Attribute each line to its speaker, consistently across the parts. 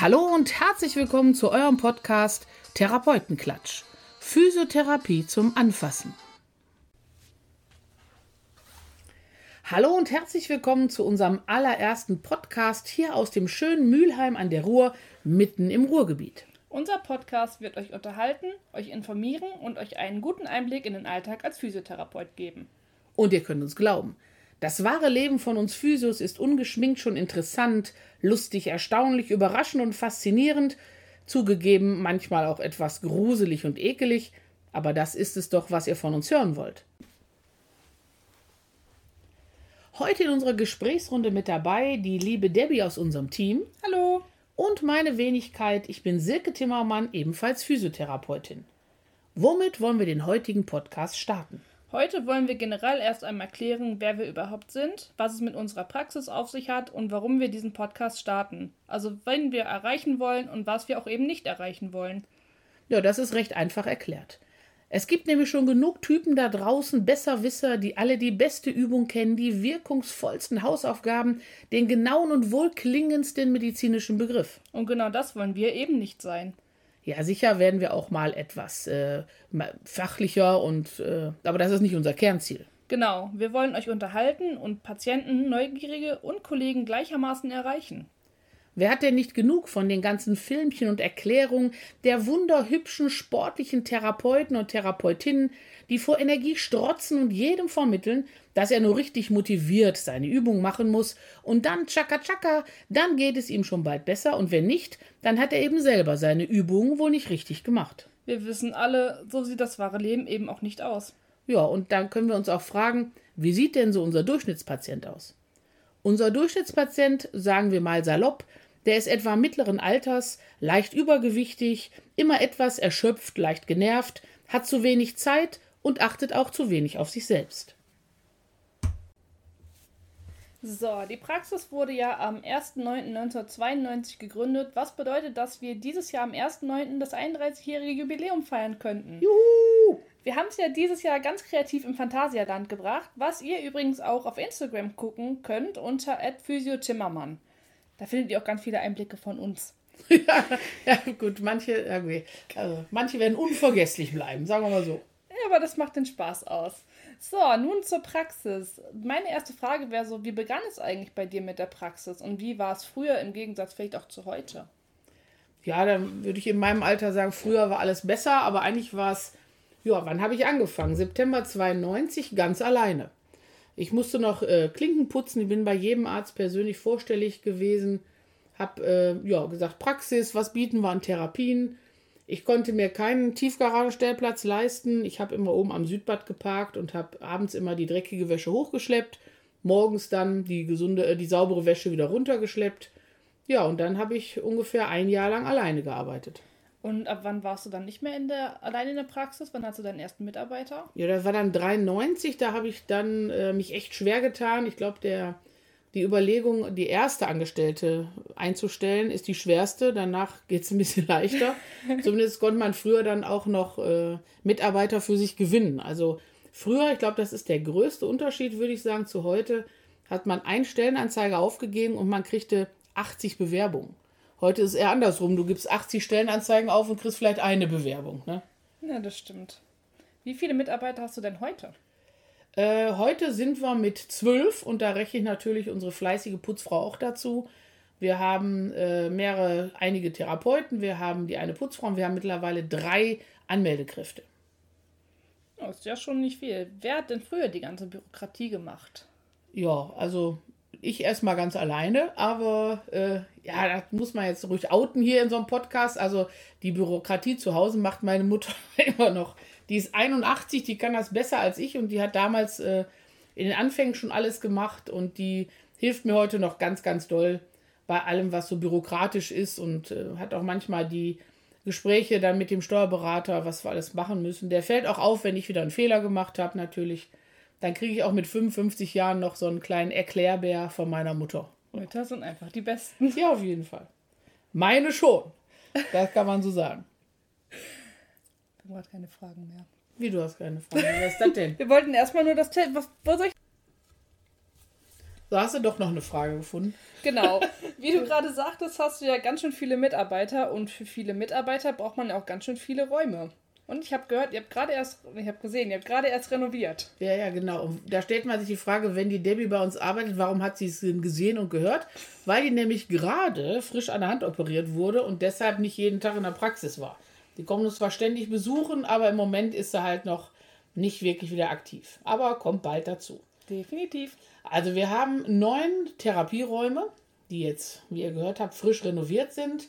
Speaker 1: Hallo und herzlich willkommen zu eurem Podcast Therapeutenklatsch. Physiotherapie zum Anfassen. Hallo und herzlich willkommen zu unserem allerersten Podcast hier aus dem schönen Mülheim an der Ruhr, mitten im Ruhrgebiet.
Speaker 2: Unser Podcast wird euch unterhalten, euch informieren und euch einen guten Einblick in den Alltag als Physiotherapeut geben.
Speaker 1: Und ihr könnt uns glauben, das wahre Leben von uns Physios ist ungeschminkt schon interessant, lustig, erstaunlich, überraschend und faszinierend, zugegeben manchmal auch etwas gruselig und ekelig, aber das ist es doch, was ihr von uns hören wollt. Heute in unserer Gesprächsrunde mit dabei die liebe Debbie aus unserem Team.
Speaker 2: Hallo.
Speaker 1: Und meine Wenigkeit, ich bin Silke Timmermann, ebenfalls Physiotherapeutin. Womit wollen wir den heutigen Podcast starten?
Speaker 2: Heute wollen wir generell erst einmal klären, wer wir überhaupt sind, was es mit unserer Praxis auf sich hat und warum wir diesen Podcast starten. Also, wen wir erreichen wollen und was wir auch eben nicht erreichen wollen.
Speaker 1: Ja, das ist recht einfach erklärt. Es gibt nämlich schon genug Typen da draußen, Besserwisser, die alle die beste Übung kennen, die wirkungsvollsten Hausaufgaben, den genauen und wohlklingendsten medizinischen Begriff.
Speaker 2: Und genau das wollen wir eben nicht sein.
Speaker 1: Ja, sicher werden wir auch mal etwas äh, fachlicher und äh, aber das ist nicht unser Kernziel.
Speaker 2: Genau, wir wollen euch unterhalten und Patienten, Neugierige und Kollegen gleichermaßen erreichen.
Speaker 1: Wer hat denn nicht genug von den ganzen Filmchen und Erklärungen der wunderhübschen sportlichen Therapeuten und Therapeutinnen, die vor Energie strotzen und jedem vermitteln, dass er nur richtig motiviert seine Übung machen muss und dann tschakka tschakka, dann geht es ihm schon bald besser und wenn nicht, dann hat er eben selber seine Übungen wohl nicht richtig gemacht.
Speaker 2: Wir wissen alle, so sieht das wahre Leben eben auch nicht aus.
Speaker 1: Ja, und dann können wir uns auch fragen, wie sieht denn so unser Durchschnittspatient aus? Unser Durchschnittspatient, sagen wir mal salopp, der ist etwa mittleren Alters, leicht übergewichtig, immer etwas erschöpft, leicht genervt, hat zu wenig Zeit und achtet auch zu wenig auf sich selbst.
Speaker 2: So, die Praxis wurde ja am 1.9.1992 gegründet, was bedeutet, dass wir dieses Jahr am 1.9. das 31-jährige Jubiläum feiern könnten.
Speaker 1: Juhu!
Speaker 2: Wir haben es ja dieses Jahr ganz kreativ im Phantasialand gebracht, was ihr übrigens auch auf Instagram gucken könnt unter @physiotimmermann. Da findet ihr auch ganz viele Einblicke von uns.
Speaker 1: ja, ja, gut, manche, irgendwie, also, manche werden unvergesslich bleiben, sagen wir mal so.
Speaker 2: Ja, aber das macht den Spaß aus. So, nun zur Praxis. Meine erste Frage wäre so, wie begann es eigentlich bei dir mit der Praxis und wie war es früher im Gegensatz vielleicht auch zu heute?
Speaker 1: Ja, dann würde ich in meinem Alter sagen, früher war alles besser, aber eigentlich war es, ja, wann habe ich angefangen? September 92, ganz alleine. Ich musste noch äh, Klinken putzen, ich bin bei jedem Arzt persönlich vorstellig gewesen, habe äh, ja, gesagt, Praxis, was bieten wir an Therapien? Ich konnte mir keinen Tiefgaragenstellplatz leisten. Ich habe immer oben am Südbad geparkt und habe abends immer die dreckige Wäsche hochgeschleppt, morgens dann die gesunde, äh, die saubere Wäsche wieder runtergeschleppt. Ja, und dann habe ich ungefähr ein Jahr lang alleine gearbeitet.
Speaker 2: Und ab wann warst du dann nicht mehr in der, allein in der Praxis? Wann hast du deinen ersten Mitarbeiter?
Speaker 1: Ja, das war dann 93, da habe ich dann äh, mich echt schwer getan. Ich glaube, der die Überlegung, die erste Angestellte einzustellen, ist die schwerste. Danach geht es ein bisschen leichter. Zumindest konnte man früher dann auch noch äh, Mitarbeiter für sich gewinnen. Also früher, ich glaube, das ist der größte Unterschied, würde ich sagen, zu heute, hat man einen Stellenanzeige aufgegeben und man kriegte 80 Bewerbungen. Heute ist es eher andersrum. Du gibst 80 Stellenanzeigen auf und kriegst vielleicht eine Bewerbung. Ne?
Speaker 2: Ja, das stimmt. Wie viele Mitarbeiter hast du denn heute?
Speaker 1: Äh, heute sind wir mit zwölf und da rechne ich natürlich unsere fleißige Putzfrau auch dazu. Wir haben äh, mehrere, einige Therapeuten, wir haben die eine Putzfrau und wir haben mittlerweile drei Anmeldekräfte.
Speaker 2: Das ist ja schon nicht viel. Wer hat denn früher die ganze Bürokratie gemacht?
Speaker 1: Ja, also ich erstmal ganz alleine, aber äh, ja, das muss man jetzt ruhig outen hier in so einem Podcast. Also die Bürokratie zu Hause macht meine Mutter immer noch. Die ist 81, die kann das besser als ich und die hat damals äh, in den Anfängen schon alles gemacht und die hilft mir heute noch ganz, ganz doll bei allem, was so bürokratisch ist und äh, hat auch manchmal die Gespräche dann mit dem Steuerberater, was wir alles machen müssen. Der fällt auch auf, wenn ich wieder einen Fehler gemacht habe, natürlich. Dann kriege ich auch mit 55 Jahren noch so einen kleinen Erklärbär von meiner Mutter.
Speaker 2: Mütter sind einfach die Besten.
Speaker 1: Ja, auf jeden Fall. Meine schon. Das kann man so sagen.
Speaker 2: Du hast keine Fragen mehr.
Speaker 1: Wie, du hast keine Fragen mehr? Was ist das denn?
Speaker 2: Wir wollten erstmal nur das... Was, wo soll ich
Speaker 1: So hast du doch noch eine Frage gefunden.
Speaker 2: Genau. Wie du gerade sagtest, hast du ja ganz schön viele Mitarbeiter und für viele Mitarbeiter braucht man ja auch ganz schön viele Räume. Und ich habe gehört, ihr habt gerade erst, ich habe gesehen, ihr habt gerade erst renoviert.
Speaker 1: Ja, ja, genau. Und da stellt man sich die Frage, wenn die Debbie bei uns arbeitet, warum hat sie es denn gesehen und gehört? Weil die nämlich gerade frisch an der Hand operiert wurde und deshalb nicht jeden Tag in der Praxis war. Die kommen uns zwar ständig besuchen, aber im Moment ist sie halt noch nicht wirklich wieder aktiv. Aber kommt bald dazu.
Speaker 2: Definitiv.
Speaker 1: Also wir haben neun Therapieräume, die jetzt, wie ihr gehört habt, frisch renoviert sind.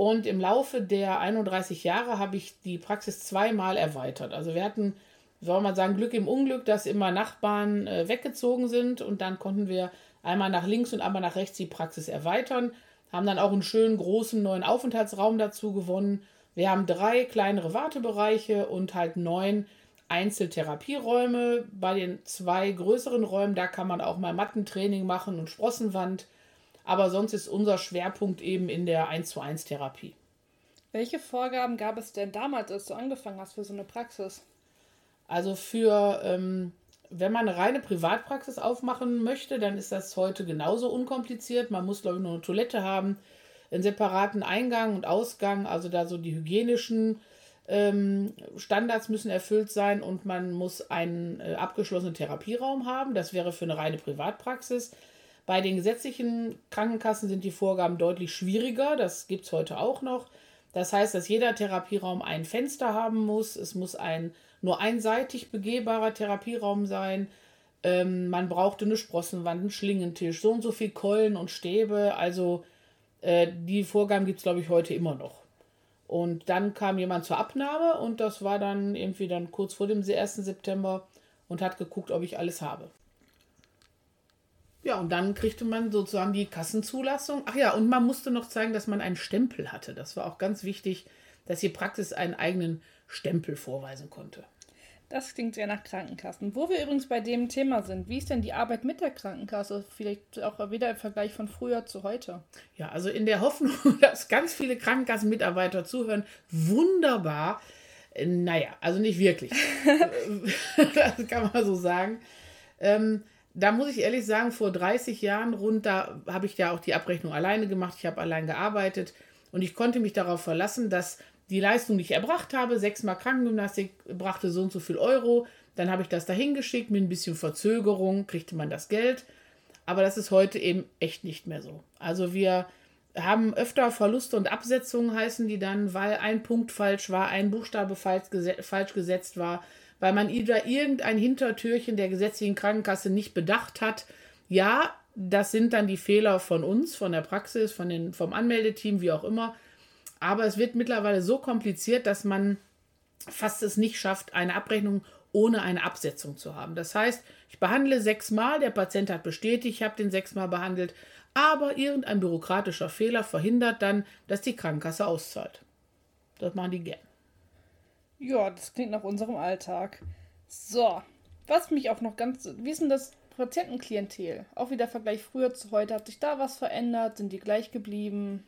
Speaker 1: Und im Laufe der 31 Jahre habe ich die Praxis zweimal erweitert. Also wir hatten, soll man sagen, Glück im Unglück, dass immer Nachbarn äh, weggezogen sind und dann konnten wir einmal nach links und einmal nach rechts die Praxis erweitern. Haben dann auch einen schönen großen neuen Aufenthaltsraum dazu gewonnen. Wir haben drei kleinere Wartebereiche und halt neun Einzeltherapieräume. Bei den zwei größeren Räumen, da kann man auch mal Mattentraining machen und Sprossenwand. Aber sonst ist unser Schwerpunkt eben in der 1 zu 1 Therapie.
Speaker 2: Welche Vorgaben gab es denn damals, als du angefangen hast für so eine Praxis?
Speaker 1: Also für, ähm, wenn man eine reine Privatpraxis aufmachen möchte, dann ist das heute genauso unkompliziert. Man muss, glaube ich, nur eine Toilette haben, einen separaten Eingang und Ausgang, also da so die hygienischen ähm, Standards müssen erfüllt sein und man muss einen äh, abgeschlossenen Therapieraum haben. Das wäre für eine reine Privatpraxis. Bei den gesetzlichen Krankenkassen sind die Vorgaben deutlich schwieriger. Das gibt es heute auch noch. Das heißt, dass jeder Therapieraum ein Fenster haben muss. Es muss ein nur einseitig begehbarer Therapieraum sein. Ähm, man brauchte eine Sprossenwand, einen Schlingentisch, so und so viel Keulen und Stäbe. Also äh, die Vorgaben gibt es, glaube ich, heute immer noch. Und dann kam jemand zur Abnahme und das war dann irgendwie dann kurz vor dem 1. September und hat geguckt, ob ich alles habe. Ja, und dann kriegte man sozusagen die Kassenzulassung. Ach ja, und man musste noch zeigen, dass man einen Stempel hatte. Das war auch ganz wichtig, dass die Praxis einen eigenen Stempel vorweisen konnte.
Speaker 2: Das klingt sehr nach Krankenkassen. Wo wir übrigens bei dem Thema sind, wie ist denn die Arbeit mit der Krankenkasse? Vielleicht auch wieder im Vergleich von früher zu heute.
Speaker 1: Ja, also in der Hoffnung, dass ganz viele Krankenkassenmitarbeiter zuhören, wunderbar. Naja, also nicht wirklich. das kann man so sagen. Ähm, da muss ich ehrlich sagen, vor 30 Jahren rund, da habe ich ja auch die Abrechnung alleine gemacht, ich habe allein gearbeitet und ich konnte mich darauf verlassen, dass die Leistung, die ich erbracht habe, sechsmal Krankengymnastik, brachte so und so viel Euro, dann habe ich das dahin geschickt, mit ein bisschen Verzögerung kriegte man das Geld, aber das ist heute eben echt nicht mehr so. Also wir haben öfter Verluste und Absetzungen heißen die dann, weil ein Punkt falsch war, ein Buchstabe falsch gesetzt war, weil man da irgendein Hintertürchen der gesetzlichen Krankenkasse nicht bedacht hat. Ja, das sind dann die Fehler von uns, von der Praxis, von den, vom Anmeldeteam, wie auch immer. Aber es wird mittlerweile so kompliziert, dass man fast es nicht schafft, eine Abrechnung ohne eine Absetzung zu haben. Das heißt, ich behandle sechsmal, der Patient hat bestätigt, ich habe den sechsmal behandelt, aber irgendein bürokratischer Fehler verhindert dann, dass die Krankenkasse auszahlt. Das machen die gern.
Speaker 2: Ja, das klingt nach unserem Alltag. So, was mich auch noch ganz. Wie ist denn das Patientenklientel? Auch wieder Vergleich früher zu heute. Hat sich da was verändert? Sind die gleich geblieben?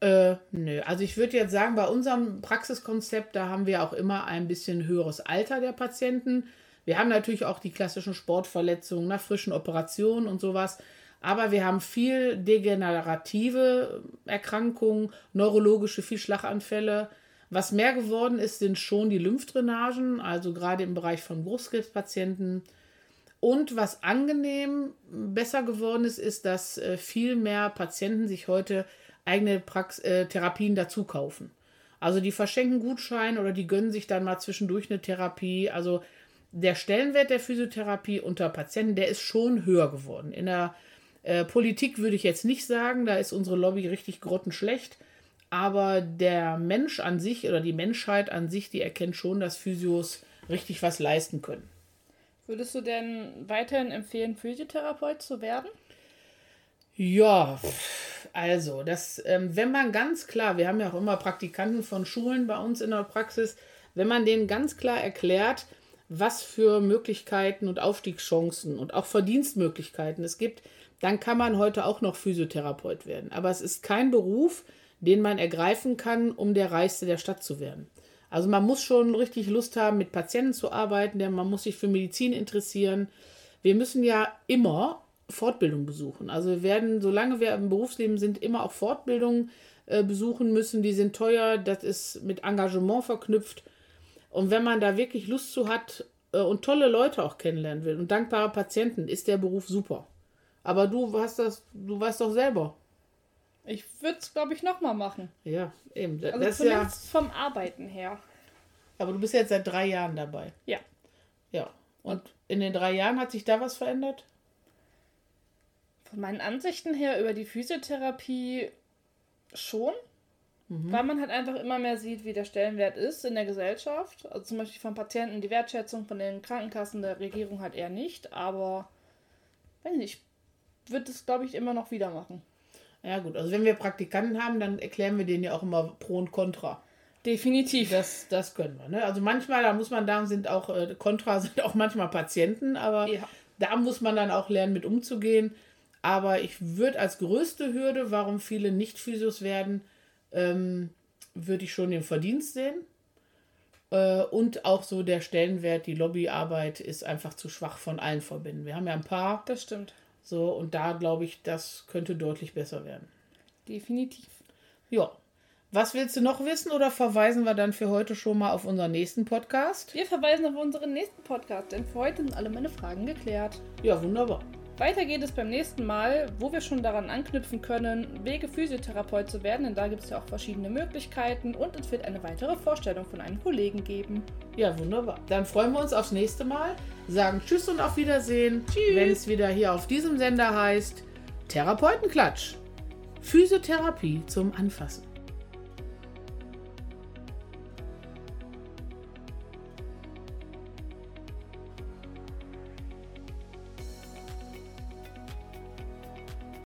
Speaker 1: Äh, nö. Also ich würde jetzt sagen, bei unserem Praxiskonzept, da haben wir auch immer ein bisschen höheres Alter der Patienten. Wir haben natürlich auch die klassischen Sportverletzungen nach frischen Operationen und sowas. Aber wir haben viel degenerative Erkrankungen, neurologische, viel Schlaganfälle. Was mehr geworden ist, sind schon die Lymphdrainagen, also gerade im Bereich von Brustkrebspatienten. Und was angenehm besser geworden ist, ist, dass äh, viel mehr Patienten sich heute eigene Prax äh, Therapien dazu kaufen. Also die verschenken Gutscheine oder die gönnen sich dann mal zwischendurch eine Therapie. Also der Stellenwert der Physiotherapie unter Patienten, der ist schon höher geworden. In der äh, Politik würde ich jetzt nicht sagen, da ist unsere Lobby richtig grottenschlecht. Aber der Mensch an sich oder die Menschheit an sich, die erkennt schon, dass Physios richtig was leisten können.
Speaker 2: Würdest du denn weiterhin empfehlen, Physiotherapeut zu werden?
Speaker 1: Ja, also, das, ähm, wenn man ganz klar, wir haben ja auch immer Praktikanten von Schulen bei uns in der Praxis, wenn man denen ganz klar erklärt, was für Möglichkeiten und Aufstiegschancen und auch Verdienstmöglichkeiten es gibt, dann kann man heute auch noch Physiotherapeut werden. Aber es ist kein Beruf, den man ergreifen kann, um der Reichste der Stadt zu werden. Also man muss schon richtig Lust haben, mit Patienten zu arbeiten, denn man muss sich für Medizin interessieren. Wir müssen ja immer Fortbildung besuchen. Also wir werden, solange wir im Berufsleben sind, immer auch Fortbildungen äh, besuchen müssen. Die sind teuer, das ist mit Engagement verknüpft. Und wenn man da wirklich Lust zu hat äh, und tolle Leute auch kennenlernen will und dankbare Patienten, ist der Beruf super. Aber du hast das, du weißt doch selber.
Speaker 2: Ich würde es, glaube ich, nochmal machen.
Speaker 1: Ja, eben.
Speaker 2: Also
Speaker 1: das ja,
Speaker 2: zumindest vom Arbeiten her.
Speaker 1: aber du bist jetzt seit drei Jahren dabei.
Speaker 2: Ja.
Speaker 1: Ja. Und in den drei Jahren hat sich da was verändert?
Speaker 2: Von meinen Ansichten her über die Physiotherapie schon. Weil man halt einfach immer mehr sieht, wie der Stellenwert ist in der Gesellschaft. Also zum Beispiel von Patienten die Wertschätzung, von den Krankenkassen der Regierung halt eher nicht. Aber, weiß nicht, wird es, glaube ich, immer noch wieder machen.
Speaker 1: Ja, gut. Also, wenn wir Praktikanten haben, dann erklären wir denen ja auch immer Pro und Contra.
Speaker 2: Definitiv.
Speaker 1: Das, das können wir. Ne? Also, manchmal, da muss man da sind auch äh, Contra, sind auch manchmal Patienten, aber
Speaker 2: Ja.
Speaker 1: da muss man dann auch lernen, mit umzugehen. Aber ich würde als größte Hürde, warum viele nicht Physios werden, ähm, würde ich schon den Verdienst sehen. Äh, und auch so der Stellenwert, die Lobbyarbeit ist einfach zu schwach von allen Verbänden. Wir haben ja ein paar,
Speaker 2: Das stimmt.
Speaker 1: So, und da glaube ich, das könnte deutlich besser werden.
Speaker 2: Definitiv.
Speaker 1: Ja. Was willst du noch wissen oder verweisen wir dann für heute schon mal auf unseren nächsten Podcast?
Speaker 2: Wir verweisen auf unseren nächsten Podcast, denn für heute sind alle meine Fragen geklärt.
Speaker 1: Ja, wunderbar.
Speaker 2: Weiter geht es beim nächsten Mal, wo wir schon daran anknüpfen können, Wege Physiotherapeut zu werden, denn da gibt es ja auch verschiedene Möglichkeiten und es wird eine weitere Vorstellung von einem Kollegen geben.
Speaker 1: Ja, wunderbar. Dann freuen wir uns aufs nächste Mal, sagen Tschüss und auf Wiedersehen, wenn es wieder hier auf diesem Sender heißt Therapeutenklatsch. Physiotherapie zum Anfassen.